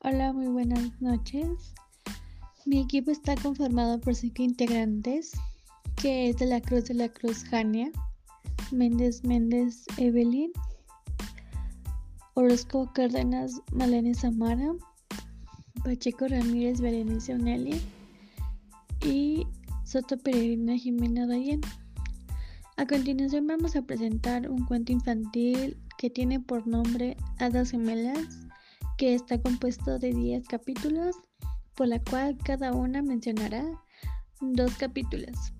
Hola, muy buenas noches. Mi equipo está conformado por cinco integrantes, que es de la Cruz de la Cruz Jania, Méndez Méndez Evelyn, Orozco Cárdenas Malene Samara, Pacheco Ramírez Berenice Uneli y Soto Peregrina Jimena Dayen. A continuación vamos a presentar un cuento infantil que tiene por nombre Hadas Gemelas, que está compuesto de 10 capítulos, por la cual cada una mencionará dos capítulos.